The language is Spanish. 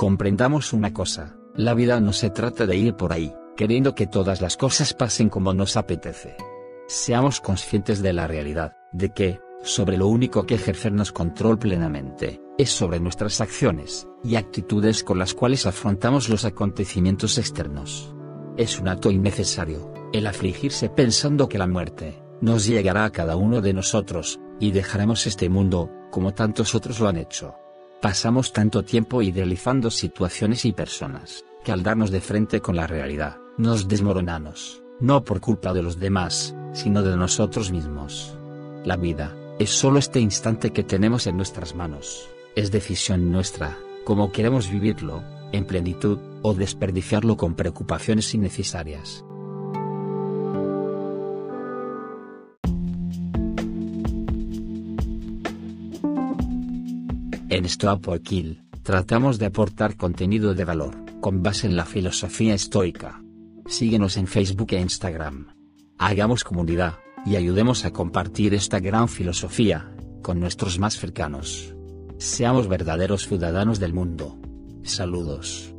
Comprendamos una cosa, la vida no se trata de ir por ahí, queriendo que todas las cosas pasen como nos apetece. Seamos conscientes de la realidad, de que, sobre lo único que ejercernos control plenamente, es sobre nuestras acciones y actitudes con las cuales afrontamos los acontecimientos externos. Es un acto innecesario, el afligirse pensando que la muerte, nos llegará a cada uno de nosotros, y dejaremos este mundo, como tantos otros lo han hecho. Pasamos tanto tiempo idealizando situaciones y personas, que al darnos de frente con la realidad, nos desmoronamos, no por culpa de los demás, sino de nosotros mismos. La vida, es solo este instante que tenemos en nuestras manos, es decisión nuestra, cómo queremos vivirlo, en plenitud, o desperdiciarlo con preocupaciones innecesarias. En Stop or Kill, tratamos de aportar contenido de valor, con base en la filosofía estoica. Síguenos en Facebook e Instagram. Hagamos comunidad, y ayudemos a compartir esta gran filosofía, con nuestros más cercanos. Seamos verdaderos ciudadanos del mundo. Saludos.